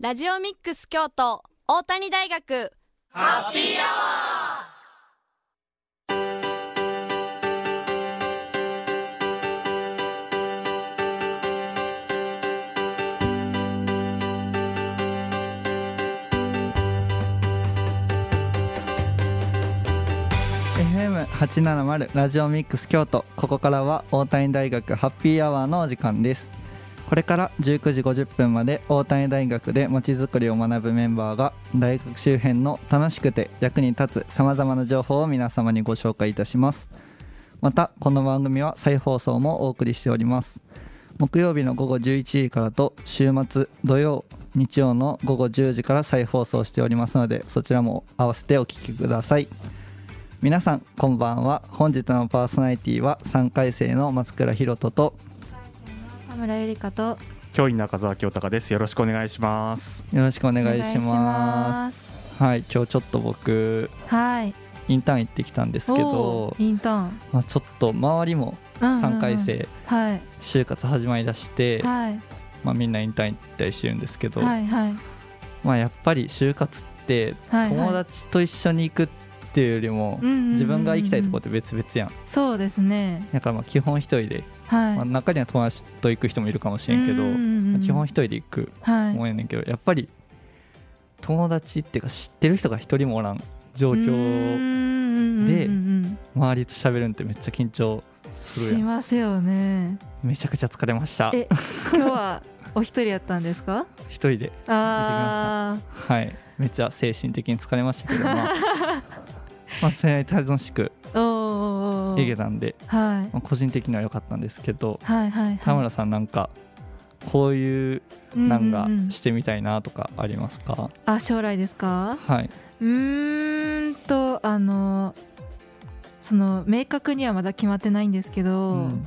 ラジオミックス京都大谷大学。ハッピーアワー FM870 ラジオミックス京都。ここからは大谷大学ハッピーアワーのお時間です。これから19時50分まで大谷大学でまちづくりを学ぶメンバーが大学周辺の楽しくて役に立つさまざまな情報を皆様にご紹介いたします。またこの番組は再放送もお送りしております。木曜日の午後11時からと週末土曜日曜の午後10時から再放送しておりますのでそちらも合わせてお聴きください。皆さんこんばんは。本日のパーソナリティは3回生の松倉弘人と村ゆりかと。教員中澤清隆です。よろしくお願いします。よろしくお願いします。はい今日ちょっと僕はい。インターン行ってきたんですけどインターン、まあ、ちょっと周りも3回生、はい。就活始まりだして、はい。まあ、みんなインターン行ったりしてるんですけど、はいはい。まあ、やっぱり就活って友達と一緒に行くっていうよりも、自分が行きたいところって別々やん。そうですね。だからまあ基本一人ではい。まあ、中には友達と行く人もいるかもしれんけど、基本一人で行くもんやねんけど、やっぱり友達っていうか知ってる人が一人もおらん状況で周りと喋るんってめっちゃ緊張するしますよね。めちゃくちゃ疲れました。え今日はお一人やったんですか？一人で行ってきました。はい。めっちゃ精神的に疲れましたけどまあ まあ、それ楽しく行けたんで、はい。まあ、個人的には良かったんですけど、はいはいはい、田村さんなんかこういうなんかしてみたいなとかありますか、うんうん、あ将来ですか？はい。うんとあのその明確にはまだ決まってないんですけど、うん、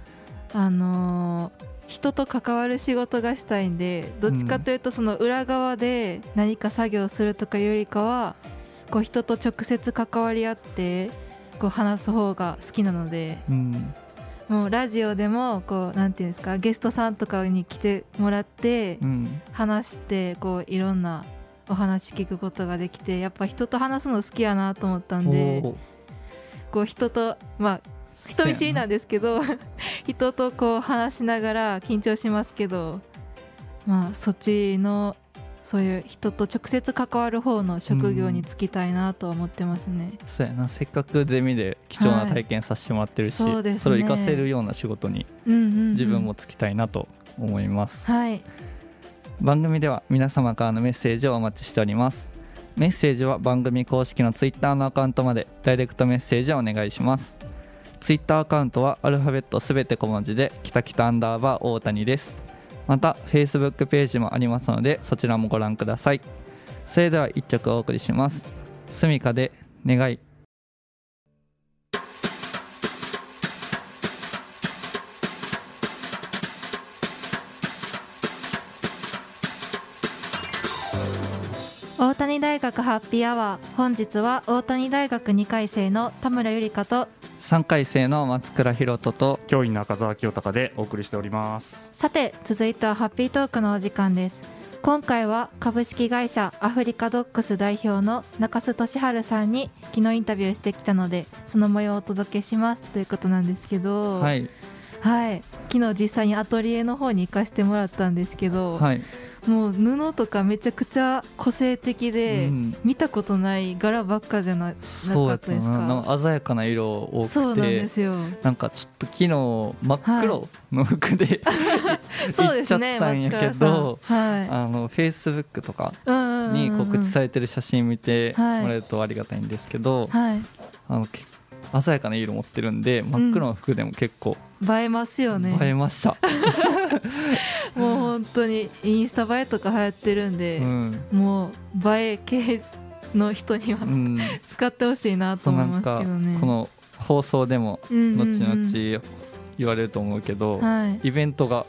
あの人と関わる仕事がしたいんでどっちかというとその裏側で何か作業するとかよりかは、こう人と直接関わり合ってこう話す方が好きなので、うん、もうラジオでもこうなんていうんですかゲストさんとかに来てもらって話してこういろんなお話聞くことができてやっぱ人と話すの好きやなと思ったんでこう人とまあ人見知りなんですけど 人とこう話しながら緊張しますけどまあそっちのそういう人と直接関わる方の職業に就きたいなと思ってますね、うん、そうやな。せっかくゼミで貴重な体験させてもらってるし、はいそね、それを活かせるような仕事に自分も就きたいなと思います、はい、番組では皆様からのメッセージをお待ちしております。メッセージは番組公式のツイッターのアカウントまでダイレクトメッセージをお願いします。ツイッターアカウントはアルファベットすべて小文字できたきたアンダーバー大谷ですまた Facebook ページもありますのでそちらもご覧ください。それでは1曲お送りします。すみかで願い。大谷大学ハッピーアワー。本日は大谷大学2回生の田村ゆりかと3回生の松倉弘人と教員中澤清隆でお送りしております。さて続いてはハッピートークのお時間です。今回は株式会社アフリカドックス代表の中須俊治さんに昨日インタビューしてきたのでその模様をお届けします。ということなんですけどはい、はい、昨日実際にアトリエの方に行かせてもらったんですけど、はい、もう布とかめちゃくちゃ個性的で、うん、見たことない柄ばっかじゃなな。かったですか？鮮やかな色多くて。そうなんですよ。なんかちょっと昨日真っ黒の服で、はい、行っちゃったんやけど、はい、あのフェイスブックとかに告知されてる写真見てもらえるとありがたいんですけど、はい、あの結鮮やかな色持ってるんで真っ黒の服でも結構、映えますよね。映えました。もう本当にインスタ映えとか流行ってるんで、うん、もう映え系の人には、うん、使ってほしいなと思いますけどね。この放送でも後々言われると思うけど、はい、イベントが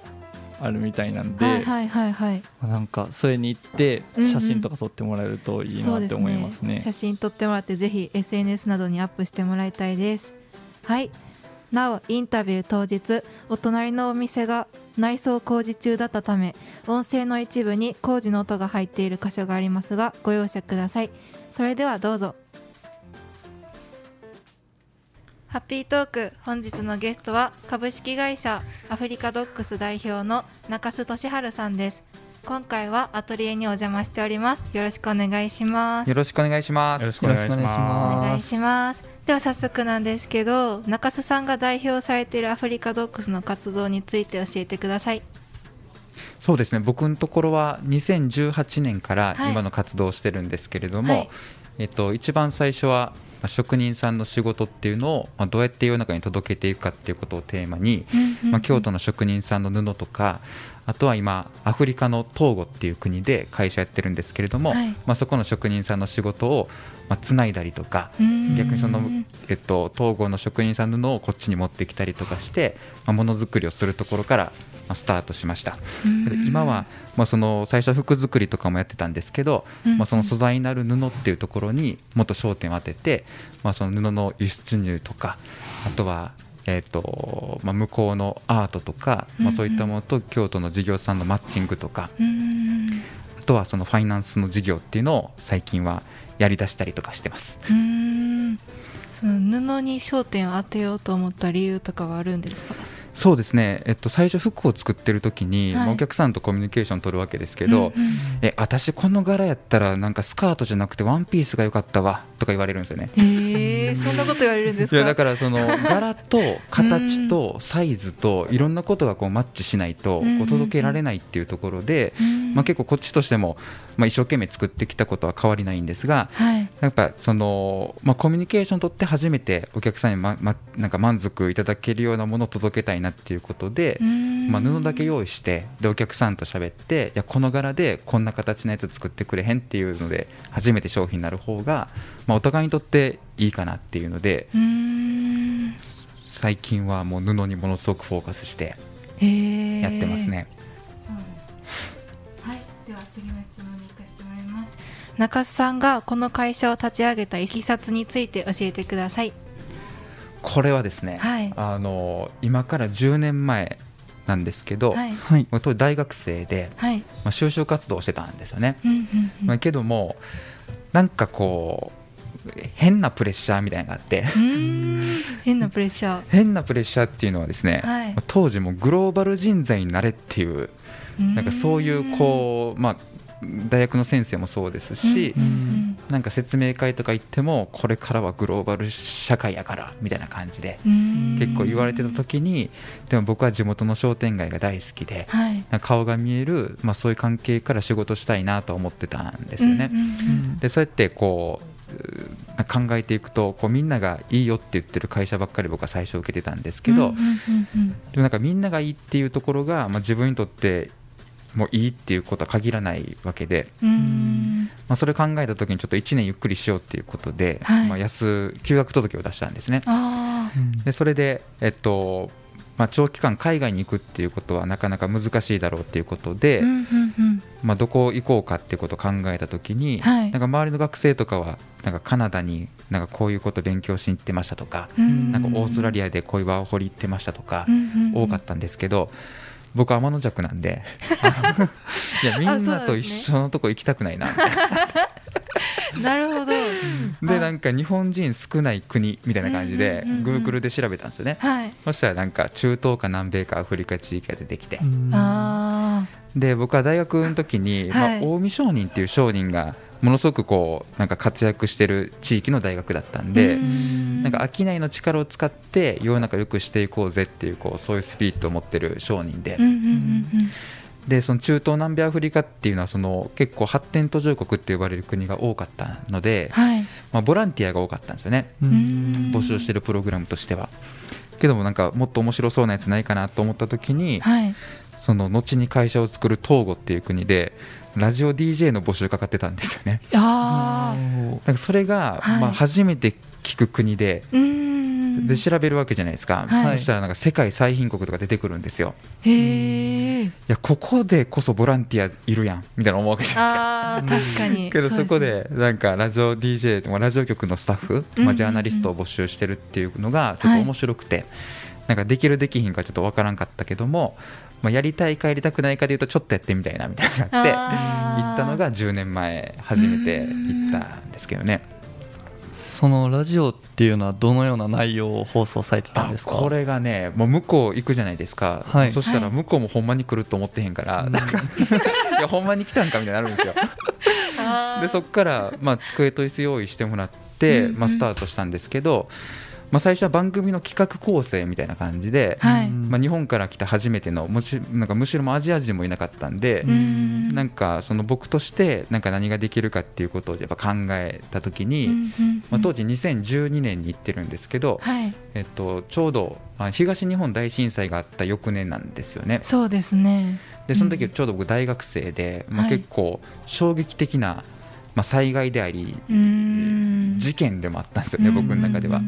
あるみたいなんで、はいはいはいはい、なんかそれに行って写真とか撮ってもらえるといいなって思いますね。うんうんすね、写真撮ってもらってぜひ SNS などにアップしてもらいたいです。はい。なおインタビュー当日お隣のお店が内装工事中だったため音声の一部に工事の音が入っている箇所がありますがご容赦ください。それではどうぞハッピートーク本日のゲストは株式会社アフリカドッグス代表の中須俊治さんです。今回はアトリエにお邪魔しております。よろしくお願いします。よろしくお願いします。よろしくお願いしよろしくお願いしおます。では早速なんですけど中須さんが代表されているアフリカドッグスの活動について教えてください。そうですね。僕のところは2018年からはい。今の活動をしてるんですけれども、はい。えっと、一番最初はまあ職人さんの仕事っていうのをまあどうやって世の中に届けていくかっていうことをテーマに、まあ、京都の職人さんの布とかあとは今アフリカのトーゴっていう国で会社やってるんですけれども、はい。まあ、そこの職人さんの仕事をまあつないだりとかうん。逆にその、えっと、東郷の職人さんの布をこっちに持ってきたりとかして、まあ、ものづくりをするところから、まあ、スタートしました。で今は、まあ、その最初は服作りとかもやってたんですけど、うん。まあ、その素材になる布っていうところにもっと焦点を当てて、まあ、その布の輸出入とかあとはえーとまあ、向こうのアートとか、まあ、そういったものと京都の事業さんのマッチングとか、うんあとはそのファイナンスの事業っていうのを最近はやりだしたりとかしてます。うん。その布に焦点を当てようと思った理由とかはあるんですか？そうですね、えっと、最初服を作ってる時に、はい。まあお客さんとコミュニケーション取るわけですけど、うんうんえ私この柄やったらなんかスカートじゃなくてワンピースが良かったわとか言われるんですよね。へえそんなこと言われるんですか？いやだからその柄と形とサイズといろんなことがこうマッチしないとうんこう届けられないっていうところで、うんまあ、結構こっちとしても、まあ、一生懸命作ってきたことは変わりないんですがはい。やっぱその、まあ、コミュニケーション取って初めてお客さんに、まま、なんか満足いただけるようなものを届けたいなっていうことで、まあ、布だけ用意してでお客さんと喋っていやこの柄でこんな形のやつ作ってくれへんっていうので初めて商品になる方が、まあ、お互いにとっていいかなっていうのでうん最近はもう布にものすごくフォーカスしてやってますね。はい、では次の質問に行かせてもらいます。中須さんがこの会社を立ち上げたいきさつについて教えてください。これはですね、はい。あの今から10年前なんですけど、はい、はい。当時大学生で、はい、まあ、就職活動をしてたんですよね。うんうんうん。まあ、けどもなんかこう変なプレッシャーみたいなのがあって変なプレッシャ 変なプレッシャーっていうのはですね、はい。まあ当時もグローバル人材になれっていうー。なんかそういうこう、まあ、大学の先生もそうですし、なんか説明会とか行ってもこれからはグローバル社会やからみたいな感じでうん結構言われてた時にでも僕は地元の商店街が大好きではい。顔が見える、まあ、そういう関係から仕事したいなと思ってたんですよね。でそうやってこう考えていくとこうみんながいいよって言ってる会社ばっかり僕は最初受けてたんですけど、でもなんかみんながいいっていうところが、まあ、自分にとってもういいっていうことは限らないわけで、うん。うんまあ、それ考えた時にちょっと1年ゆっくりしようっていうことで、はい。まあ、安休学届を出したんですね。あでそれで、えっとまあ、長期間海外に行くっていうことはなかなか難しいだろうっていうことで、あ、うんうんうん。まあ、どこ行こうかっていうことを考えた時に、はい。なんか周りの学生とかはなんかカナダになんかこういうこと勉強しに行ってましたとか、うん。なんかオーストラリアでこういうワーホリ行ってましたとか、うんうんうん。多かったんですけど僕は天の弱なんで。いやみんなと一緒のとこ行きたくないな。ななるほど。でなんか日本人少ない国みたいな感じでうんうんうんうん Google で調べたんですよね。はい。そしたらなんか中東か南米かアフリカ地域が出てきて。あで僕は大学の時に、はい。まあ、近江商人っていう商人がものすごくこうなんか活躍してる地域の大学だったんあ。で、うんなんか商いの力を使って世の中良くしていこうぜっていうこうそういうスピリットを持ってる商人で、でその中東南米アフリカっていうのはその結構発展途上国って呼ばれる国が多かったのでうん、はい。まあ、ボランティアが多かったんですよね募集してるプログラムとしては。けどもなんかもっと面白そうなやつないかなと思った時に、はい。その後に会社を作るトーゴっていう国でラジオ DJ の募集かかってたんですよねああ。なんかそれが、はいまあ、初めて聞く国でうん。で調べるわけじゃないですか、はいそしたらなんか世界最貧国とか出てくるんですよへえ。いやここでこそボランティアいるやんみたいな思うわけじゃないですか確かに。けどそこ。でなんかラジオ DJ まあラジオ局のスタッフ、まあ、ジャーナリストを募集してるっていうのがちょっと面白くて、なんかできるできひんかちょっとわからんかったけども、まあ、やりたいかやりたくないかでいうとちょっとやってみたいなみたいになって行ったのが10年前初めて行ったんですけどね。そのラジオっていうのはどのような内容を放送されてたんですか？これがねもう向こう行くじゃないですか、はい、そしたら向こうもほんまに来ると思ってへんから、はい、なんかいやほんまに来たんかみたいになるんですよ。でそこから、まあ、机と椅子用意してもらって、まあ、スタートしたんですけど、まあ、最初は番組の企画構成みたいな感じで、はい、まあ、日本から来た初めてのもしなんかむしろもアジア人もいなかったんでん。なんかその僕としてなんか何ができるかっていうことをやっぱ考えた時に、まあ、当時2012年に行ってるんですけど、はい、えっと、ちょうど東日本大震災があった翌年なんですよね。そうですね。でその時ちょうど僕大学生で、まあ、結構衝撃的な、まあ、災害であり事件でもあったんですよね僕の中では。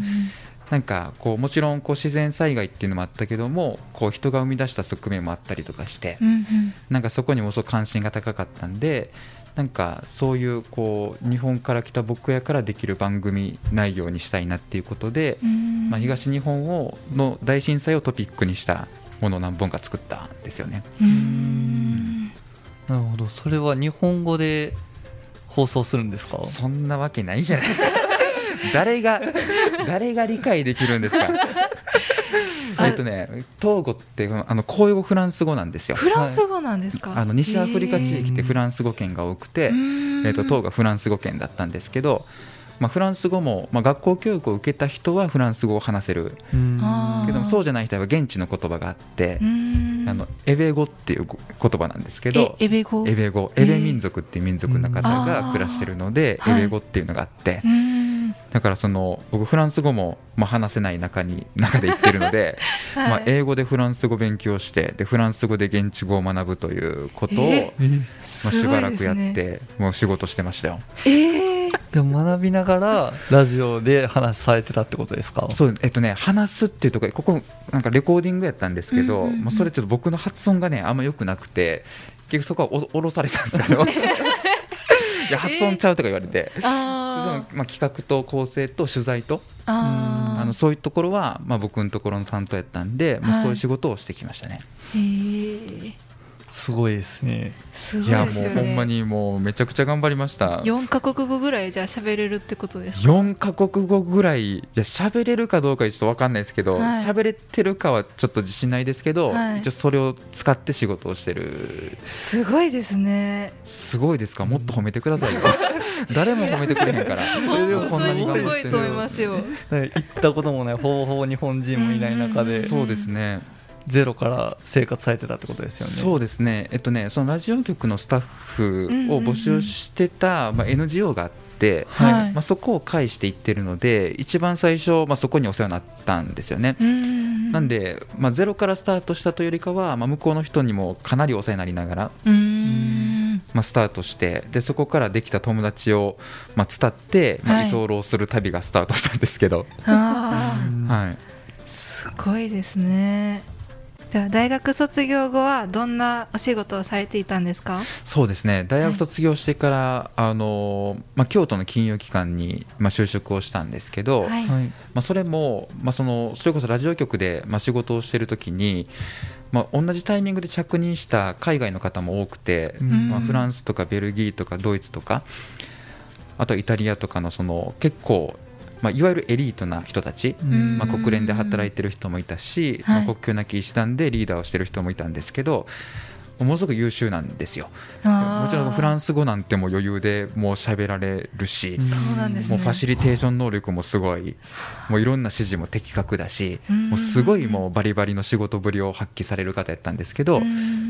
なんかこうもちろんこう自然災害っていうのもあったけどもこう人が生み出した側面もあったりとかして、うんうん、なんかそこにもそう関心が高かったんでなんかそういうこう日本から来た僕やからできる番組内容にしたいなっていうことで、まあ、東日本をの大震災をトピックにしたものを何本か作ったんですよね。なるほど。それは日本語で放送するんですか？そんなわけないじゃないですか誰が誰が理解できるんですか？えっとね、トーゴってあの公用語フランス語なんですよ。フランス語なんですか？あの西アフリカ地域ってフランス語圏が多くて、えっとトーゴはフランス語圏だったんですけど、まあ、フランス語も、まあ、学校教育を受けた人はフランス語を話せる。けどもそうじゃない人は現地の言葉があってあのエベ語っていう言葉なんですけどエベ語エベ語エベ民族っていう民族の方が暮らしてるのでエベ語っていうのがあって、だからその僕フランス語も、まあ、話せない中に中で言ってるので、はい、まあ、英語でフランス語勉強してでフランス語で現地語を学ぶということを、えー、まあ、しばらくやって、ね、もう仕事してましたよ。えーでも学びながらラジオで話されてたってことですか？そうえっとね話すっていうところここなんかレコーディングやったんですけど、うんうんうん、まあ、それちょっと僕の発音がねあんま良くなくて結局そこはお降ろされたんですけど いや発音ちゃうとか言われて、えー、そのまあ、企画と構成と取材とあのそういうところは、まあ、僕のところの担当やったんで、まあ、そういう仕事をしてきましたね。へえすごいですね。すごい、ね、いやもうほんまにもうめちゃくちゃ頑張りました。4か国語ぐらいじゃあ喋れるってことですか？4か国語ぐらいいや喋れるかどうかちょっと分かんないですけど喋、はい、れてるかはちょっと自信ないですけど、はい、一応それを使って仕事をしてる。すごいですね。すごいですか？もっと褒めてくださいよ。誰も褒めてくれへんから。こんなに頑張ってるすごいと思いますよ。行ったこともないほぼほぼ日本人もいない中で。そうですねゼロから生活されてたってことですよね。そうですね。えっとね、そのラジオ局のスタッフを募集してた、まあ NGO があって、はい、まあそこを介していってるので、一番最初まあそこにお世話になったんですよね。なんで、まあゼロからスタートしたというよりかは、まあ向こうの人にもかなりお世話になりながら。まあ、スタートしてでそこからできた友達を、まあ、伝って、まあ、居候する旅がスタートしたんですけど、はい、すごいですねでは大学卒業後はどんなお仕事をされていたんですか？そうですね。大学卒業してから、はい、あのまあ、京都の金融機関に、まあ、就職をしたんですけど、はい、まあ、それも、まあ、そのそれこそラジオ局で、まあ、仕事をしている時に、まあ、同じタイミングで着任した海外の方も多くて、まあ、フランスとかベルギーとかドイツとかあとイタリアとかのその結構まあ、いわゆるエリートな人たち、まあ、国連で働いてる人もいたし、まあ、国境なき医師団でリーダーをしてる人もいたんですけど、ものすごく優秀なんですよ。もちろんフランス語なんても余裕でもう喋られるし、もうファシリテーション能力もすごい、もういろんな指示も的確だし、もうすごいもうバリバリの仕事ぶりを発揮される方やったんですけど、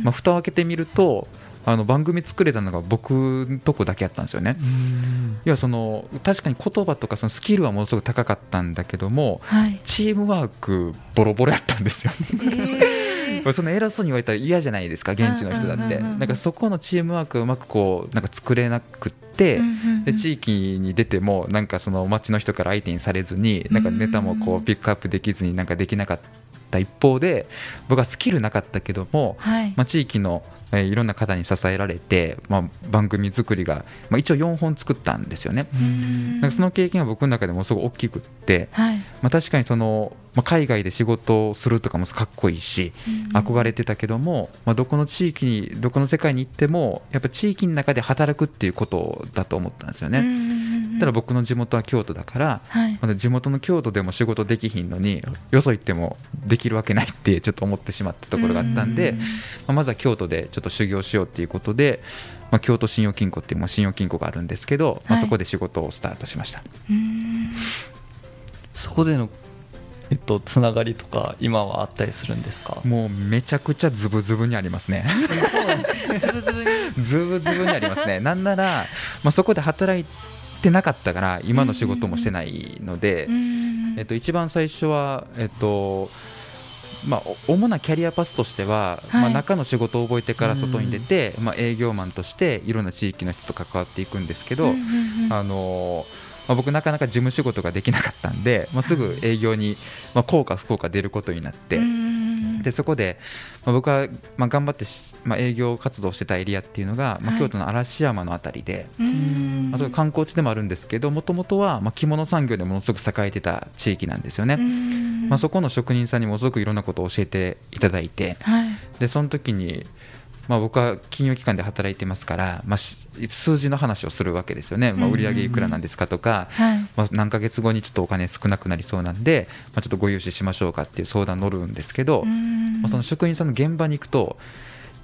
まあ、蓋を開けてみると、あの番組作れたのが僕のとこだけやったんですよね。要はその確かに言葉とかそのスキルはものすごく高かったんだけども、はい、チームワークボロボロやったんですよ。えー、その偉そうに言われたら嫌じゃないですか現地の人だって。なんかそこのチームワークうまくこうなんか作れなくて、で地域に出てもなんかその街の人から相手にされずになんかネタもこうピックアップできずになんかできなかった。っった一方で僕はスキルなかったけども、はい。まあ、地域のえーいろんな方に支えられて、まあ、番組作りが、まあ、一応4本作ったんですよね。うん。なんかその経験は僕の中でもすごい大きくって、はい。まあ、確かにその、まあ、海外で仕事をするとかもかっこいいし憧れてたけども、まあ、どこの地域にどこの世界に行ってもやっぱ地域の中で働くっていうことだと思ったんですよね。ただ僕の地元は京都だからはい。まだ地元の京都でも仕事できひんのによそ行ってもできるわけないってちょっと思ってしまったところがあったんで、まあ、まずは京都でちょっと修行しようっていうことで、まあ、京都信用金庫っていうまあ信用金庫があるんですけど、まあ、はい。そこで仕事をスタートしました、うん。そこでのえっとつながりとか今はあったりするんですか？もうめちゃくちゃズブズブにありますね。ズブズブに。ズブズブにありますね。なんなら、まあ、そこで働いてなかったから今の仕事もしてないので、うん。えっと、一番最初は、えっとまあ、お主なキャリアパスとしては、はい。まあ、中の仕事を覚えてから外に出て、まあ、営業マンとしていろんな地域の人と関わっていくんですけど、あのまあ、僕なかなか事務仕事ができなかったんで、まあ、すぐ営業に、まあ、効か不幸か出ることになって、うんでそこで、まあ、僕は、まあ、頑張ってし、まあ、営業活動してたエリアっていうのが、まあ、はい。京都の嵐山のあたりで、うん。まあ、それ観光地でもあるんですけどもともとは、まあ、着物産業でものすごく栄えてた地域なんですよね。うん。まあ、そこの職人さんにもすごくいろんなことを教えていただいてはい。でその時に、まあ、僕は金融機関で働いてますから、まあ、し数字の話をするわけですよね、まあ、売上いくらなんですかとか、はい。まあ、何ヶ月後にちょっとお金少なくなりそうなんで、まあ、ちょっとご融資しましょうかっていう相談乗るんですけど、うん。まあ、その職員さんの現場に行くと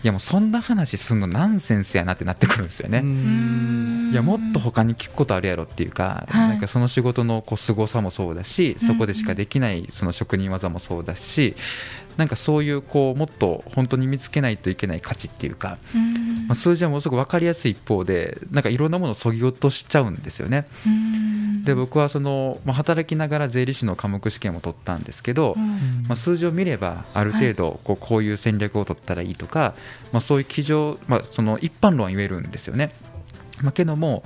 いやもうそんな話すんのナンセンスやなってなってくるんですよね。うん。いやもっと他に聞くことあるやろっていうか、はい。なんかその仕事のこう凄さもそうだしそこでしかできないその職人技もそうだし、なんかそういうこうもっと本当に見つけないといけない価値っていうか、うんまあ、数字はものすごく分かりやすい一方でなんかいろんなものをそぎ落としちゃうんですよね。うんで僕はその、まあ、働きながら税理士の科目試験を取ったんですけど、うんまあ、数字を見ればある程度こうこういう戦略を取ったらいいとか、まあ、そういう基準、まあ、その一般論は言えるんですよね。まあ、けども、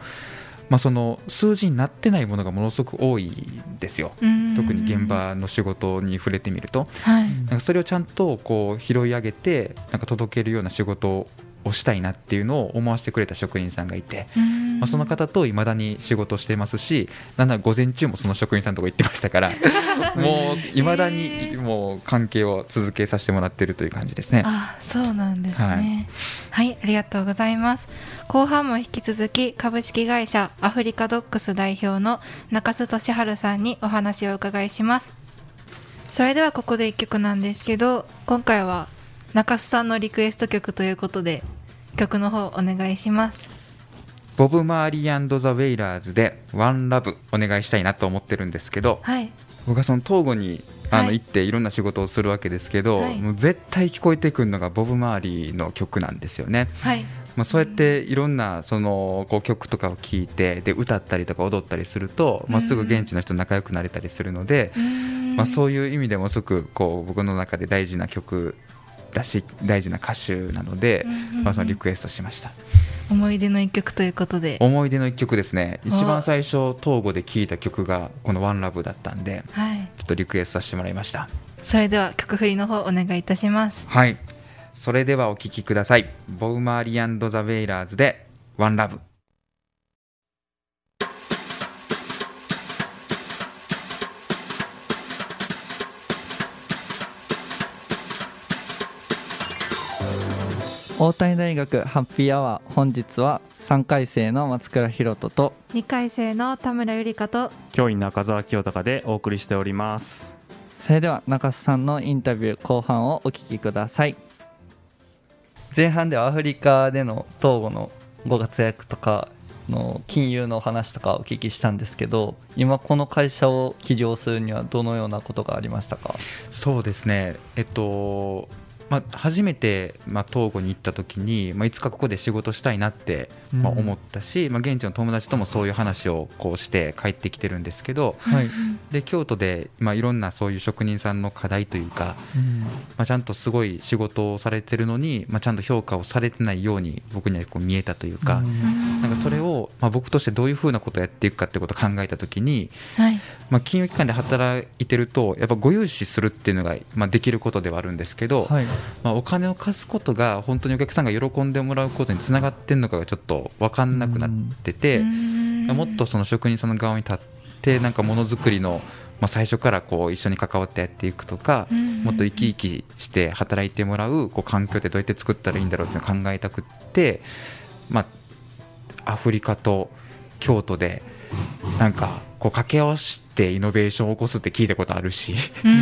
まあ、その数字になってないものがものすごく多いんですよ。うん。特に現場の仕事に触れてみると。はい。なんかそれをちゃんとこう拾い上げてなんか届けるような仕事をしたいなっていうのを思わせてくれた職員さんがいて、うん。まあ、その方といまだに仕事してますしなんなら午前中もその職員さんのとこ行ってましたから もういまだにもう関係を続けさせてもらってるという感じですね。あそうなんですね。はい、ありがとうございます。後半も引き続き株式会社アフリカドックス代表の中須俊治さんにお話をお伺いします。それではここで1曲なんですけど今回は中須さんのリクエスト曲ということで曲の方お願いします。ボブ・マーリーザ・ウェイラーズで「ワンラブお願いしたいなと思ってるんですけどはい。僕はその東郷にあのはい。行っていろんな仕事をするわけですけど、はい。もう絶対聞こえてくるのがボブ・マーリーの曲なんですよね。はい。まあ、そうやっていろんなそのこう曲とかを聴いてで歌ったりとか踊ったりすると、まあ、すぐ現地の人と仲良くなれたりするので、まあ、そういう意味でもすごくこう僕の中で大事な曲だし大事な歌手なので、まあ、そのリクエストしました。思い出の一曲ということで。思い出の一曲ですね。あ一番最初東郷で聴いた曲がこの「ワンラブだったんではい。ちょっとリクエストさせてもらいました。それでは曲振りの方お願いいたします。はい。それではお聴きください。ボブ・マーリーザ・ウェイラーズで「ワンラブ大谷大学ハッピーアワー本日は3回生の松倉弘人と2回生の田村ゆりかと教員中澤清隆でお送りしております。それでは中須さんのインタビュー後半をお聞きください。前半ではアフリカでの東郷のご活躍とかの金融の話とかお聞きしたんですけど今この会社を起業するにはどのようなことがありましたか？そうですね。えっとまあ、初めて、まあ、東郷に行った時に、まあ、いつかここで仕事したいなって、まあ、うん思ったし、まあ、現地の友達ともそういう話をこうして帰ってきてるんですけどはい、で京都で、まあ、いろんなそういう職人さんの課題というか、うん。まあ、ちゃんとすごい仕事をされてるのに、まあ、ちゃんと評価をされてないように僕にはこう見えたというか。なんかそれを、まあ、僕としてどういうふうなことをやっていくかってことを考えたときに、はい。まあ、金融機関で働いてるとやっぱご融資するっていうのが、まあ、できることではあるんですけど、はいまあ、お金を貸すことが本当にお客さんが喜んでもらうことにつながってるのかがちょっと分かんなくなってて、もっとその職人さんの側に立ってなんかものづくりの、まあ、最初からこう一緒に関わってやっていくとか、もっと生き生きして働いてもらうこう環境ってどうやって作ったらいいんだろうって考えたくって、まあ、アフリカと京都でなんかこう掛け合わせてイノベーションを起こすって聞いたことあるし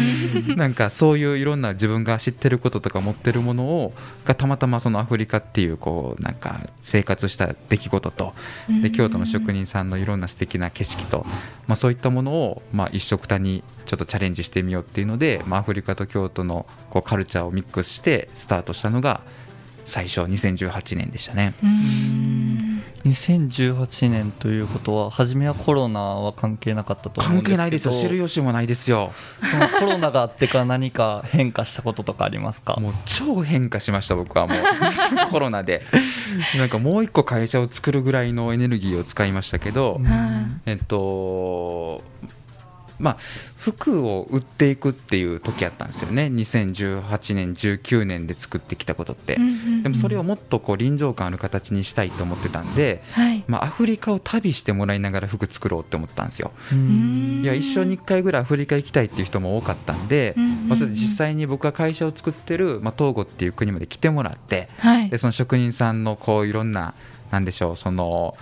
なんかそういういろんな自分が知ってることとか持ってるものをがたまたまそのアフリカっていうこうなんか生活した出来事とで京都の職人さんのいろんな素敵な景色と、まあ、そういったものをまあ一緒くたにちょっとチャレンジしてみようっていうので、まあ、アフリカと京都のこうカルチャーをミックスしてスタートしたのが最初2018年でしたね。2018年ということは初めはコロナは関係なかったと思うんですけど。関係ないですよ。知る由もないですよ。そのコロナがあってから何か変化したこととかありますか？もう超変化しました僕はもう。コロナで。なんかもう一個会社を作るぐらいのエネルギーを使いましたけど、えっとまあ服を売っていくっていう時あったんですよね。2018年19年で作ってきたことって、でもそれをもっとこう臨場感ある形にしたいと思ってたんで、はい。まあ、アフリカを旅してもらいながら服作ろうって思ったんですよ。うん。いや一生に1回ぐらいアフリカ行きたいっていう人も多かったんで、まあ、それで実際に僕が会社を作ってる、まあ、トーゴっていう国まで来てもらってはい。でその職人さんのこういろんななんでしょうその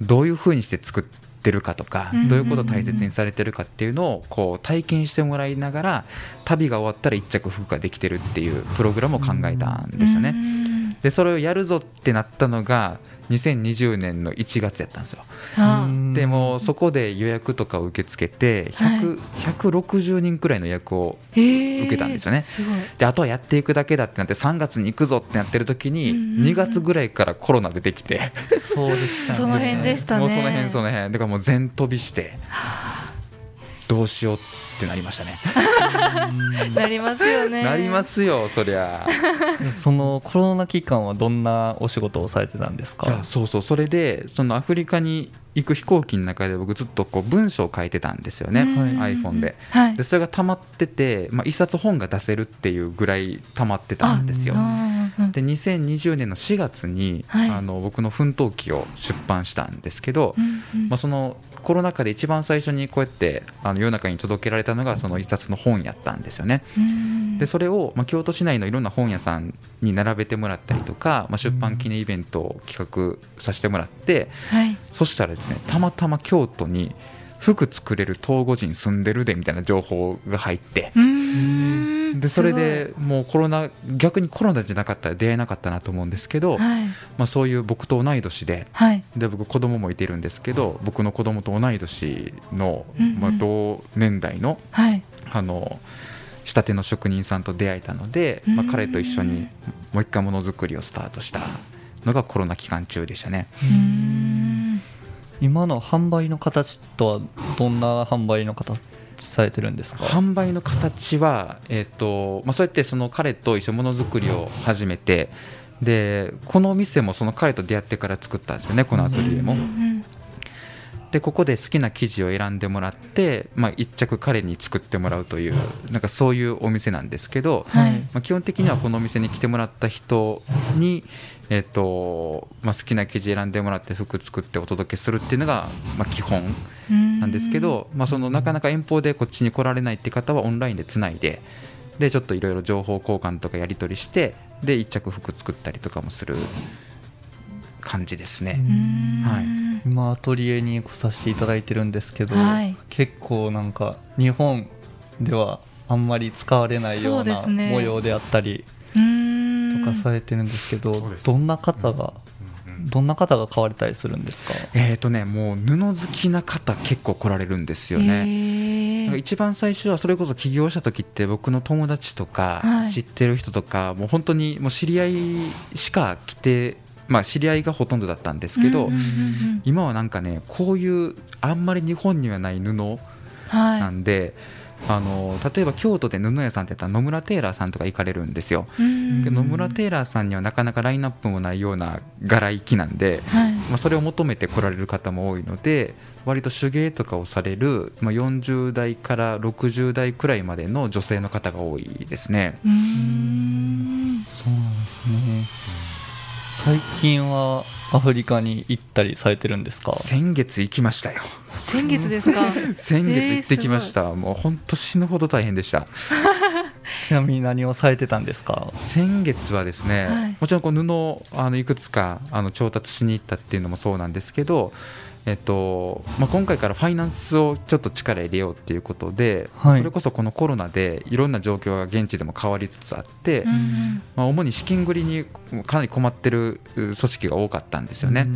どういうふうにして作ってるかとか、うんどういうことを大切にされてるかっていうのをこう体験してもらいながら旅が終わったら一着服ができてるっていうプログラムを考えたんですよね。でそれをやるぞってなったのが2020年の1月やったんですよ。あでもうそこで予約とかを受け付けて100 160人くらいの予約を受受けたんですよね。であとはやっていくだけだってなって3月に行くぞってなってる時にうんうんうん。2月ぐらいからコロナ出てきて。そうでしたね。その辺でしたね。もうその辺その辺。だからもう全飛びしてどうしようってなりましたね。なりますよね。なりますよそりゃ。そのコロナ期間はどんなお仕事をされてたんですか？そうそう。それでそのアフリカに行く飛行機の中で僕ずっとこう文章を書いてたんですよね、はい。iPhone で。はい。でそれが溜まってて、まあ、一冊本が出せるっていうぐらい溜まってたんですよ。で2020年の4月に、はい。あの僕の奮闘記を出版したんですけど、うんうん。まあ、そのコロナ禍で一番最初にこうやってあの世の中に届けられたのがその一冊の本やったんですよね。うん。でそれを、まあ、京都市内のいろんな本屋さんに並べてもらったりとか、まあ、出版記念イベントを企画させてもらって、はい。そしたらですねたまたま京都に服作れる東郷人住んでるでみたいな情報が入って。でそれでもうコロナ逆にコロナじゃなかったら出会えなかったなと思うんですけど、はい。まあ、そういう僕と同い年ではい。で僕子供もいてるんですけど僕の子供と同い年の、うんうん。まあ、同年代のはい。あの仕立ての職人さんと出会えたので、まあ、うん彼と一緒にもう一回ものづくりをスタートしたのがコロナ期間中でしたね。今の販売の形とはどんな販売の形されてるんですか？販売の形は、えーとまあ、そうやってその彼と一緒にものづくりを始めてでこのお店もその彼と出会ってから作ったんですよねこのアトリエも。うん。でここで好きな生地を選んでもらって、まあ、一着彼に作ってもらうというなんかそういうお店なんですけど、はい。まあ、基本的にはこのお店に来てもらった人に、えーとまあ、好きな生地選んでもらって服作ってお届けするっていうのが、まあ、基本うんなんですけど、まあ、そのなかなか遠方でこっちに来られないって方はオンラインでつないででちょっといろいろ情報交換とかやり取りしてで一着服作ったりとかもする感じですね。うん。はい。今アトリエに来させていただいてるんですけど、はい。結構なんか日本ではあんまり使われないよそうな模様であったりとかされてるんですけど、そうですどんな方が、どんな方が買われたりするんですか？えーとね、もう布好きな方結構来られるんですよへね。ー。なんか一番最初はそれこそ起業した時って僕の友達とかはい。知ってる人とか、もう本当にもう知り合いしか来て、まあ、知り合いがほとんどだったんですけど、うんうんうんうん今はなんかねこういうあんまり日本にはない布なはい。んで、あの例えば京都で布屋さんってやったら野村テーラーさんとか行かれるんですよ、野村テーラーさんにはなかなかラインナップもないような柄行きなんで、はい。まあ、それを求めて来られる方も多いので割と手芸とかをされる、まあ、40代から60代くらいまでの女性の方が多いですね。うーん。そうなんですね。最近はアフリカに行ったりされてるんですか？先月行きましたよ。先月ですか？先月行ってきました、もう本当死ぬほど大変でした。ちなみに何をされてたんですか？先月はですね、はい。もちろんこう布をあのいくつかあの調達しに行ったっていうのもそうなんですけど、えっとまあ、今回からファイナンスをちょっと力入れようっていうことで、はい。それこそこのコロナでいろんな状況が現地でも変わりつつあって、うんまあ、主に資金繰りにかなり困ってるう組織が多かったんですよね。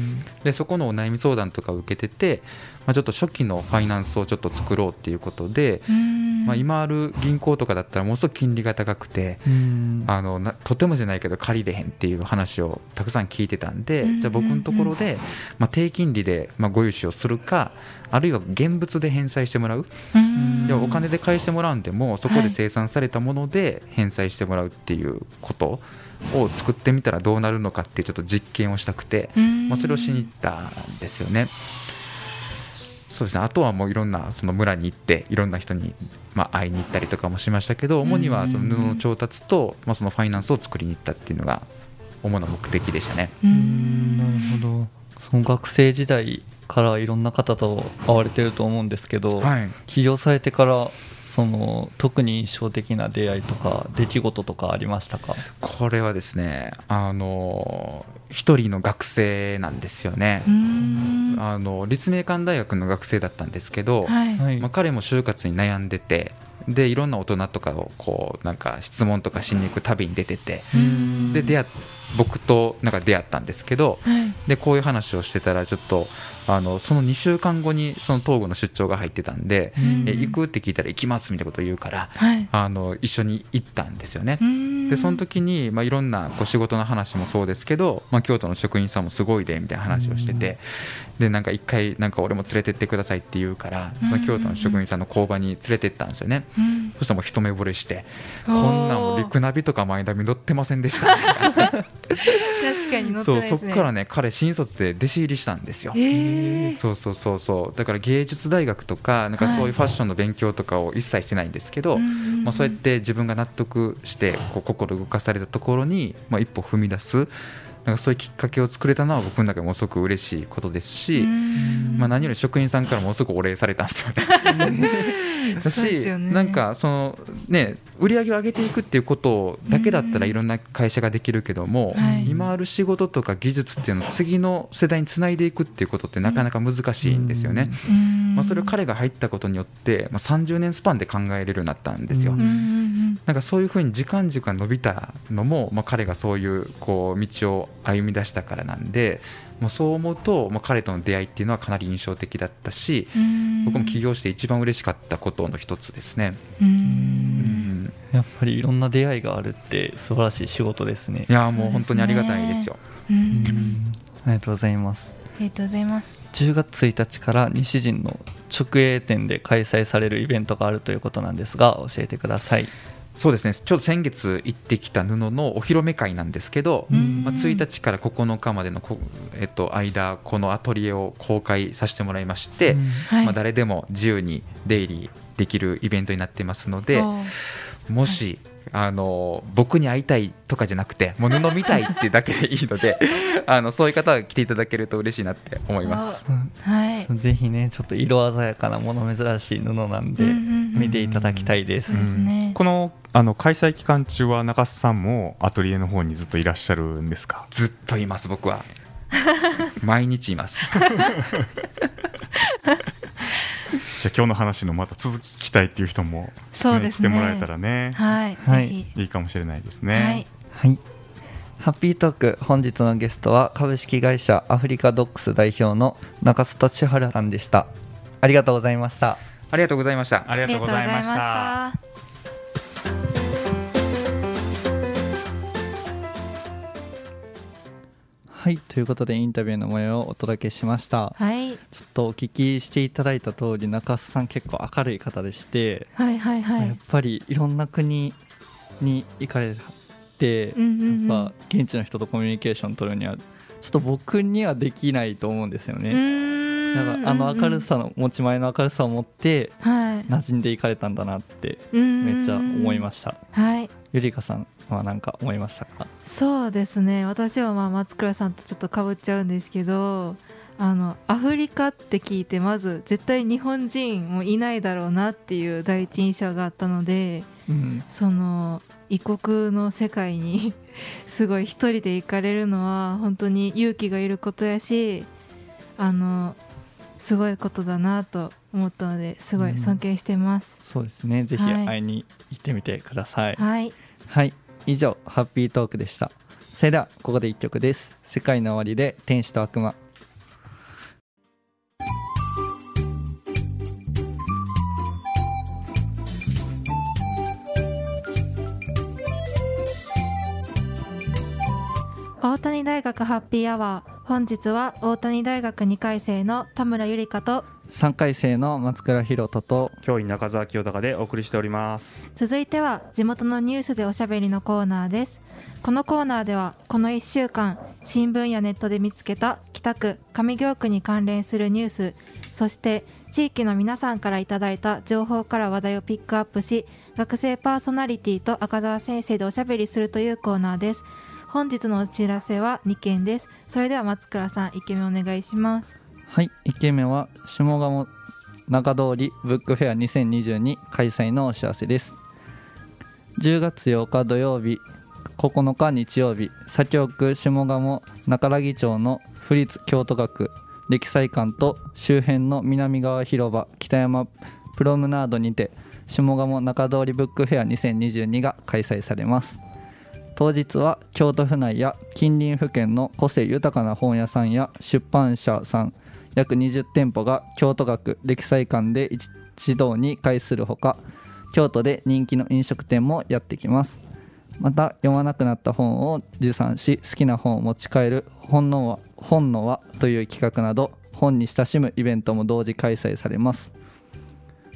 でそこのお悩み相談とかを受けてて、まあ、ちょっと初期のファイナンスをちょっと作ろうっていうことで、うん。まあ、今ある銀行とかだったらものすごく金利が高くてうん。あのなとてもじゃないけど借りれへんっていう話をたくさん聞いてたんで、うん。じゃあ僕のところで、まあ、低金利でまあご融資をするかあるいは現物で返済してもらう、うん。いやお金で返してもらうんでもそこで生産されたもので返済してもらうっていうことを作ってみたらどうなるのかっていうちょっと実験をしたくて、うん。まあ、それをしに行ったんですよね。そうですね。あとはもういろんなその村に行っていろんな人にまあ会いに行ったりとかもしましたけど主にはその布の調達とまあそのファイナンスを作りに行ったっていうのが主な目的でしたね。ううんなるほど。その学生時代からいろんな方と会われてると思うんですけど、はい。起業されてからその特に印象的な出会いとか出来事とかありましたか？これはですねあの一人の学生なんですよね。う。ん。あの立命館大学の学生だったんですけど、はい。はい。まあ、彼も就活に悩んでてでいろんな大人とかをこうなんか質問とかしに行く旅に出ててうん。で出会っ僕となんか出会ったんですけどはい。でこういう話をしてたらちょっとあのその2週間後にその東郷の出張が入ってたんで、うん。え行くって聞いたら行きますみたいなことを言うからはい。あの一緒に行ったんですよね。うん。でその時に、まあ、いろんなこう仕事の話もそうですけど、まあ、京都の職員さんもすごいでみたいな話をしてて、でなんか一回なんか俺も連れてってくださいって言うからその京都の職員さんの工場に連れてったんですよね、うん。そしたらもう一目惚れしてこんなんもうリクナビとかマイナビ乗ってませんでした、ね、確かに乗ってそうそっからね彼新卒で弟子入りしたんですよ。えー。そうそうそうそう。だから芸術大学とかなんかそういうファッションの勉強とかを一切してないんですけど、うんうんうん。まあ、そうやって自分が納得してこう心動かされたところに、まあ、一歩踏み出すなんかそういうきっかけを作れたのは僕の中でものすごく嬉しいことですし、うん。まあ、何より職員さんからものすごくお礼されたんですよね。だし、よね。なんかその、ね、売り上げを上げていくっていうことだけだったらいろんな会社ができるけども、はい。今ある仕事とか技術っていうのを次の世代につないでいくっていうことってなかなか難しいんですよね。うん。まあ、それを彼が入ったことによって、まあ、30年スパンで考えれるようになったんですよ。なんかそういうふうに時間軸が伸びたのも、まあ、彼がそういうこう道を歩み出したからなんで、まあ、そう思うと、まあ、彼との出会いっていうのはかなり印象的だったしうん。僕も起業して一番嬉しかったことの一つですね。ううん。んやっぱりいろんな出会いがあるって素晴らしい仕事ですね。いやーもう本当にありがたいですよ。ありがとうございます。ありがとうございます。10月1日から西陣の直営店で開催されるイベントがあるということなんですが教えてくださいそうですね。ちょうど先月行ってきた布のお披露目会なんですけど、うん。まあ、1日から9日までのこ、えっと、間このアトリエを公開させてもらいまして、うん。はい。まあ、誰でも自由に出入りできるイベントになってますのでもし、あの僕に会いたいとかじゃなくてもう布見たいってだけでいいので あのそういう方が来ていただけると嬉しいなって思います。はい。ぜひねちょっと色鮮やかなもの珍しい布なんで見ていただきたいです、そうですね。このあの開催期間中は中洲さんもアトリエの方にずっといらっしゃるんですか？ずっといます僕は毎日います。じゃあ今日の話のまた続き聞きたいっていう人も、そうですね。来てもらえたらね。はいはい。いいかもしれないですはねい、はい。ハッピートーク本日のゲストは株式会社アフリカドックス代表の中須俊治さんでした。ありがとうございました。ありがとうございました。ありがとうございましたはいということでインタビューの模様をお届けしました。はい。ちょっとお聞きしていただいた通り中洲さん結構明るい方でして、はいはいはい。やっぱりいろんな国に行かれて、うんうんうん。やっぱ現地の人とコミュニケーション取るにはちょっと僕にはできないと思うんですようね。なんかあの明るさの持ち前の明るさを持ってはい。馴染んでいかれたんだなってめめっちゃ思いました。たはい。ゆりかさんは何か思いましたか？そうですね。私はまあ松倉さんとちょっとかぶっちゃうんですけどあのアフリカって聞いてまず絶対日本人もいないだろうなっていう第一印象があったのでうん。その異国の世界に すごい一人で行かれるのは本当に勇気がいることやしあのすごいことだなと思ったのですごい尊敬してます、そうですねぜひはい会いに行ってみてください。はいはい、以上ハッピートークでした。それではここで一曲です。世界の終わりで天使と悪魔。大谷大学ハッピーアワー本日は大谷大学2回生の田村ゆりかと3回生の松倉弘人と教員中澤清隆でお送りしております。続いては地元のニュースでおしゃべりのコーナーです。このコーナーではこの1週間新聞やネットで見つけた北区上京区に関連するニュースそして地域の皆さんからいただいた情報から話題をピックアップし学生パーソナリティと赤澤先生でおしゃべりするというコーナーです本日のお知らせは2件です。それでは松倉さん1件目お願いします。はい1件目は下鴨中通りブックフェア2022開催のお知らせです。10月8日土曜日9日日曜日左京区下鴨中良木町の府立京都学歴祭館と周辺の南側広場北山プロムナードにて下鴨中通りブックフェア2022が開催されます。当日は京都府内や近隣府県の個性豊かな本屋さんや出版社さん約20店舗が京都学歴祭館で一堂に会するほか京都で人気の飲食店もやってきます。また読まなくなった本を持参し好きな本を持ち帰る本の輪本の輪という企画など本に親しむイベントも同時開催されます。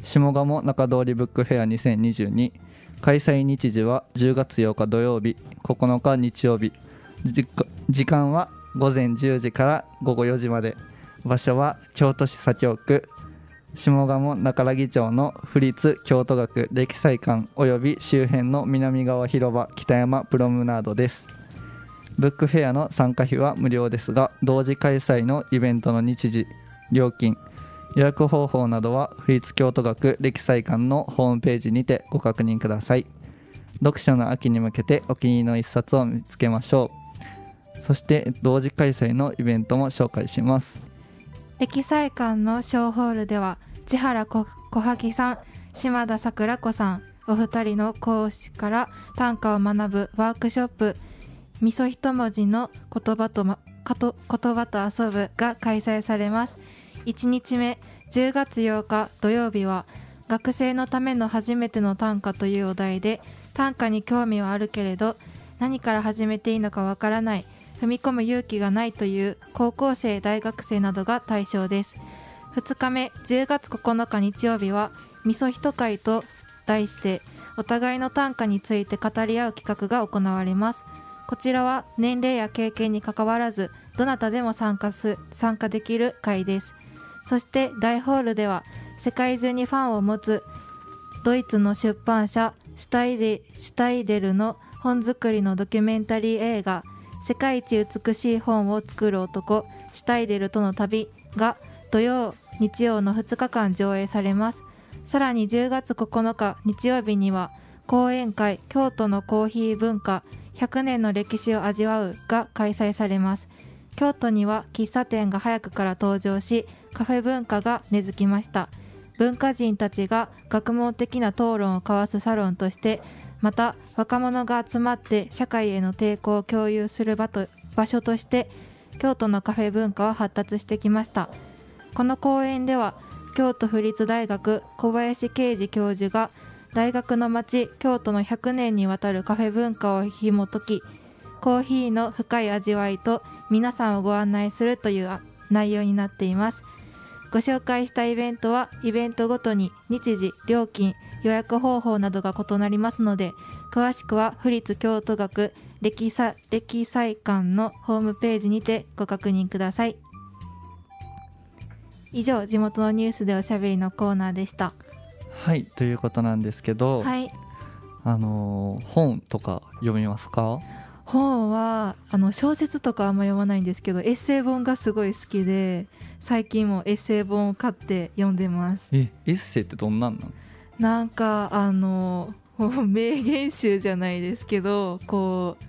下鴨中通りブックフェア2022開催日時は10月8日土曜日9日日曜日。時間は午前10時から午後4時まで。場所は京都市左京区。下鴨中良木町の府立京都学歴祭館及び周辺の南側広場北山プロムナードです。ブックフェアの参加費は無料ですが同時開催のイベントの日時料金予約方法などは府立京都学歴祭館のホームページにてご確認ください。読書の秋に向けてお気に入りの一冊を見つけましょう。そして同時開催のイベントも紹介します。歴祭館の小ホールでは千原こ小萩さん島田桜子さんお二人の講師から短歌を学ぶワークショップみそ一文字の言葉と,、ま、かと言葉と遊ぶが開催されます。1日目10月8日土曜日は学生のための初めての短歌というお題で短歌に興味はあるけれど何から始めていいのかわからない踏み込む勇気がないという高校生大学生などが対象です。2日目10月9日日曜日はみそひと会と題してお互いの短歌について語り合う企画が行われます。こちらは年齢や経験にかかわらずどなたでも参加す参加できる会です。そして大ホールでは世界中にファンを持つドイツの出版社シュタイデシュタイデルの本作りのドキュメンタリー映画「世界一美しい本を作る男シュタイデルとの旅」が土曜日曜の2日間上映されます。さらに10月9日日曜日には講演会京都のコーヒー文化100年の歴史を味わうが開催されます。京都には喫茶店が早くから登場しカフェ文化が根付きました。文化人たちが学問的な討論を交わすサロンとしてまた若者が集まって社会への抵抗を共有する場と場所として京都のカフェ文化は発達してきました。この公園では京都府立大学小林啓二教授が大学の街京都の100年にわたるカフェ文化を紐解きコーヒーの深い味わいと皆さんをご案内するという内容になっています。ご紹介したイベントはイベントごとに日時料金予約方法などが異なりますので詳しくは府立京都学歴祭館のホームページにてご確認ください。以上地元のニュースでおしゃべりのコーナーでした。はいということなんですけど、はい。あのー本とか読みますか？本はあの小説とかあんま読まないんですけどエッセイ本がすごい好きで最近もエッセイ本を買って読んでます。えエッセイってどんなんなんなんかあの 名言集じゃないですけどこう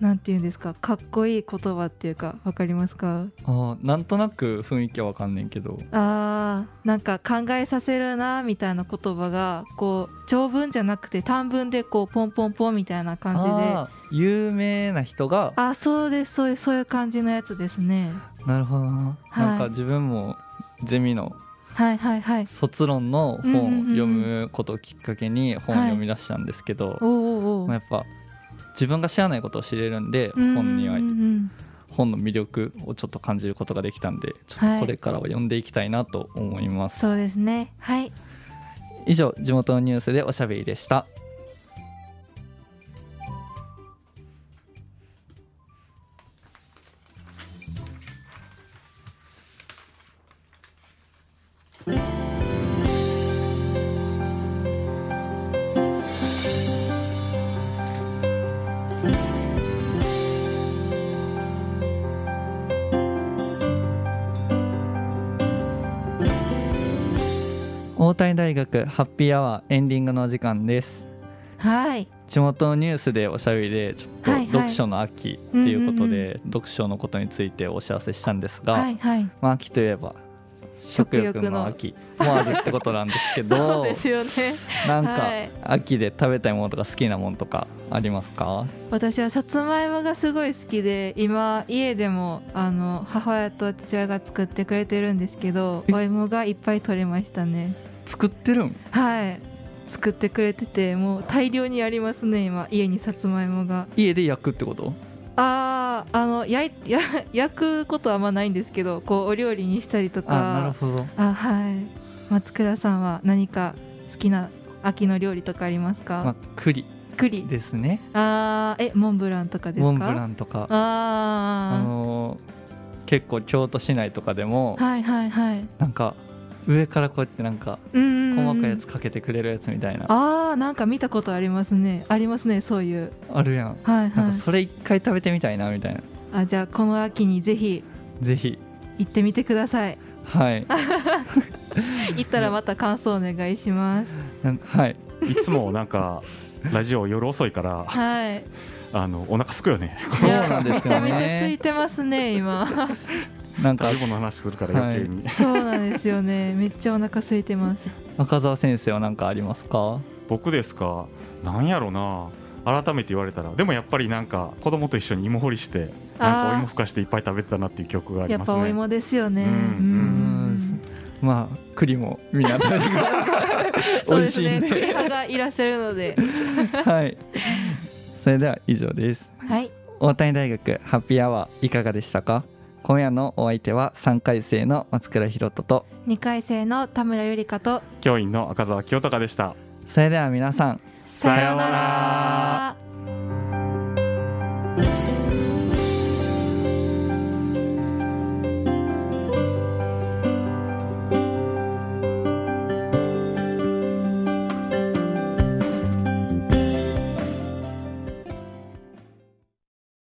なんていうんですか？かっこいい言葉っていうかわかりますか？あーなんとなく雰囲気はわかんねんけど。あーなんか考えさせるなみたいな言葉がこう長文じゃなくて短文でこうポンポンポンみたいな感じで。有名な人が。あそうですそういうそういう感じのやつですね。なるほどな、はい。なんか自分もゼミのはいはいはい。卒論の本を読むことをきっかけに本を読み出したんですけど、おうおうおうまあ、やっぱ自分が知らないことを知れるんでうん本には本の魅力をちょっと感じることができたんでちょっとこれからは読んでいきたいなと思います、そうですね。はい。以上地元のニュースでおしゃべりでした大谷大学ハッピーアワーエンディングのお時間です。はい。地元のニュースでおしゃべりでちょっと読書の秋っていうことうんで読書のことについてお知らせしたんですが、はいはい。まあ、秋といえば食欲の秋もあるってことなんですけ そうどですよね。なんかはい。秋で食べたいものとか好きなものとかありますか？私はさつまいもがすごい好きで今家でもあの母親と父親が作ってくれてるんですけどえ？お芋がいっぱい取れましたね作ってるん？はい。作ってくれててもう大量にありますね今。家にさつまいもが。家で焼くってこと？あーあの焼いや焼くことはあんまないんですけどこうお料理にしたりとあなるかほど。あはい。松倉さんは何か好きな秋の料理とかありますか、まあ栗。栗。ですね。あーえモンブランとかですか？モンブランとか。ああのー結構京都市内とかでもあはいはいはい。なんか上からこうやってなんか細かいやつかけてくれるやつみたいな。あーなんか見たことありますね。ありますねそういう。あるやん。はいなんはいかそれ一回食べてみたいなみたいな。あじゃあこの秋にぜひ。ぜひ。行ってみてください。はい。行ったらまた感想お願いします。なんはい。いつもなんか ラジオ夜遅いからはい。あのお腹すくよね。そうなんですよね。めちゃめちゃ空いてますね今なんか。食べ物の話するから余計に、そうなんですよね。めっちゃお腹空いてます。赤澤先生は何かありますか？僕ですか？なんやろな。改めて言われたら。でもやっぱりなんか子供と一緒に芋掘りしてなんかお芋ふかしていっぱい食べてたなっていう記憶がありやっますね。ぱお芋ですよね。うん。うん。まあ栗もみんな食べてくださいそう美味ですね。しいんで。栗派がいらっしゃるので。はい。それでは以上です。はい。大谷大学ハッピーアワーいかがでしたか？今夜のお相手は3回生の松倉弘人と2回生の田村ゆりかと教員の赤澤清隆でした。それでは皆さんさようならら